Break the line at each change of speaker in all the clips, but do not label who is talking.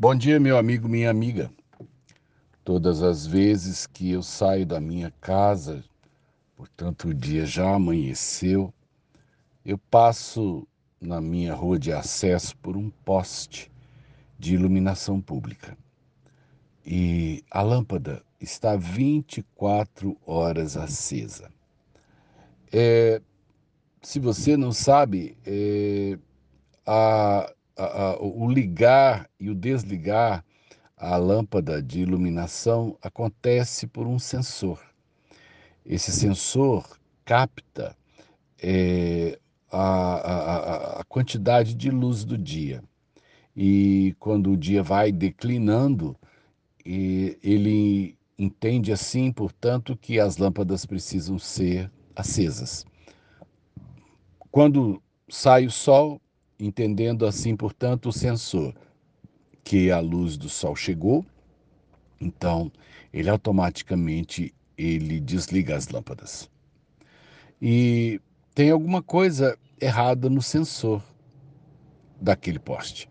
Bom dia, meu amigo, minha amiga. Todas as vezes que eu saio da minha casa, portanto o dia já amanheceu, eu passo na minha rua de acesso por um poste de iluminação pública. E a lâmpada está 24 horas acesa. É, se você não sabe, é, a, a, a, o ligar e o desligar a lâmpada de iluminação acontece por um sensor. Esse sensor capta é, a, a, quantidade de luz do dia. E quando o dia vai declinando, ele entende assim, portanto, que as lâmpadas precisam ser acesas. Quando sai o sol, entendendo assim, portanto, o sensor que a luz do sol chegou, então ele automaticamente ele desliga as lâmpadas. E tem alguma coisa errada no sensor daquele poste,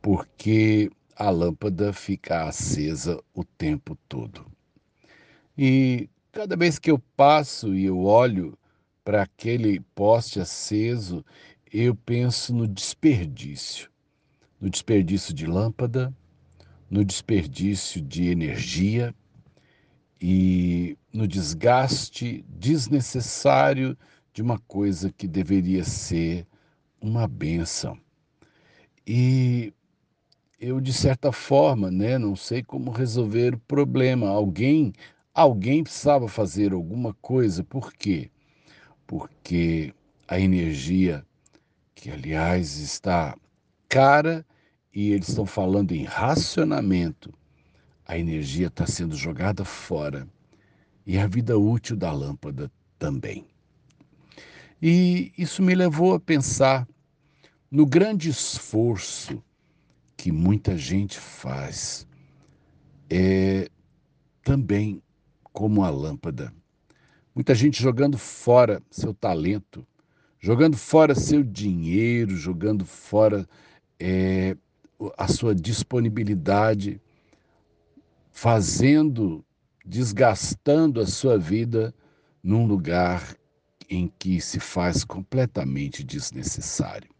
porque a lâmpada fica acesa o tempo todo. E cada vez que eu passo e eu olho para aquele poste aceso, eu penso no desperdício, no desperdício de lâmpada, no desperdício de energia e no desgaste desnecessário de uma coisa que deveria ser uma benção. E eu de certa forma, né, não sei como resolver o problema. Alguém, alguém precisava fazer alguma coisa. Por quê? porque a energia, que aliás está cara, e eles estão falando em racionamento, a energia está sendo jogada fora e a vida útil da lâmpada também. E isso me levou a pensar no grande esforço que muita gente faz, é também como a lâmpada Muita gente jogando fora seu talento, jogando fora seu dinheiro, jogando fora é, a sua disponibilidade, fazendo, desgastando a sua vida num lugar em que se faz completamente desnecessário.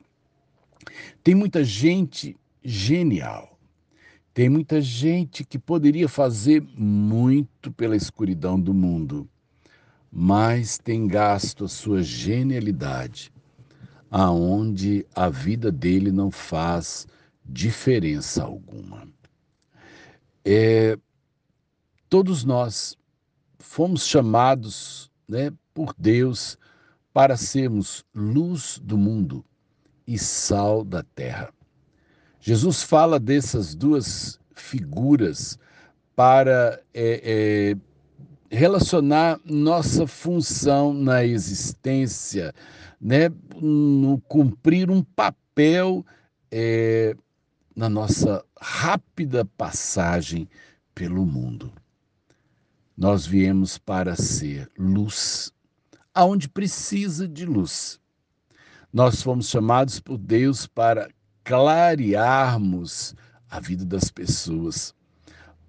Tem muita gente genial, tem muita gente que poderia fazer muito pela escuridão do mundo mas tem gasto a sua genialidade, aonde a vida dele não faz diferença alguma. É, todos nós fomos chamados né, por Deus para sermos luz do mundo e sal da terra. Jesus fala dessas duas figuras para é, é, relacionar nossa função na existência, né, no cumprir um papel é, na nossa rápida passagem pelo mundo. Nós viemos para ser luz, aonde precisa de luz. Nós fomos chamados por Deus para clarearmos a vida das pessoas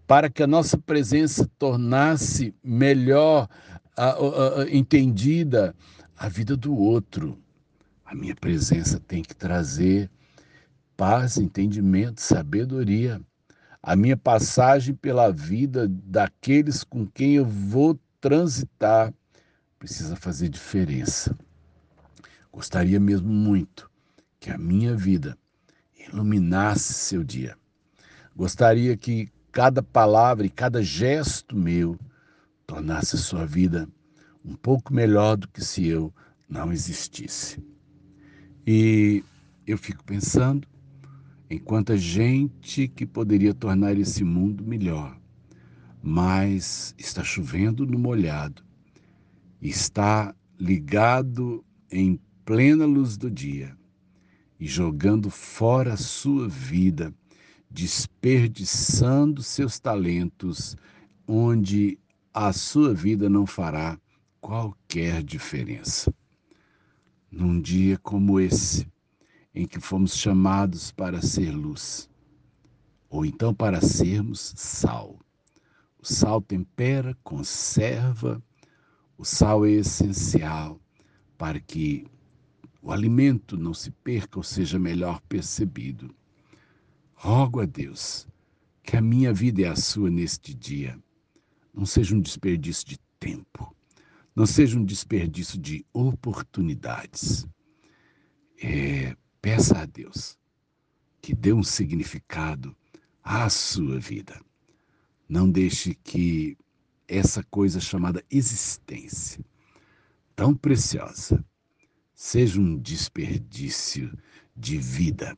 para que a nossa presença tornasse melhor entendida a vida do outro. A minha presença tem que trazer paz, entendimento, sabedoria. A minha passagem pela vida daqueles com quem eu vou transitar precisa fazer diferença. Gostaria mesmo muito que a minha vida iluminasse seu dia. Gostaria que cada palavra e cada gesto meu tornasse a sua vida um pouco melhor do que se eu não existisse. E eu fico pensando em quanta gente que poderia tornar esse mundo melhor, mas está chovendo no molhado, está ligado em plena luz do dia e jogando fora a sua vida desperdiçando seus talentos onde a sua vida não fará qualquer diferença. Num dia como esse, em que fomos chamados para ser luz, ou então para sermos sal. O sal tempera, conserva, o sal é essencial para que o alimento não se perca ou seja melhor percebido. Rogo a Deus que a minha vida e a sua neste dia não seja um desperdício de tempo, não seja um desperdício de oportunidades. É, peça a Deus que dê um significado à sua vida. Não deixe que essa coisa chamada existência, tão preciosa, seja um desperdício de vida.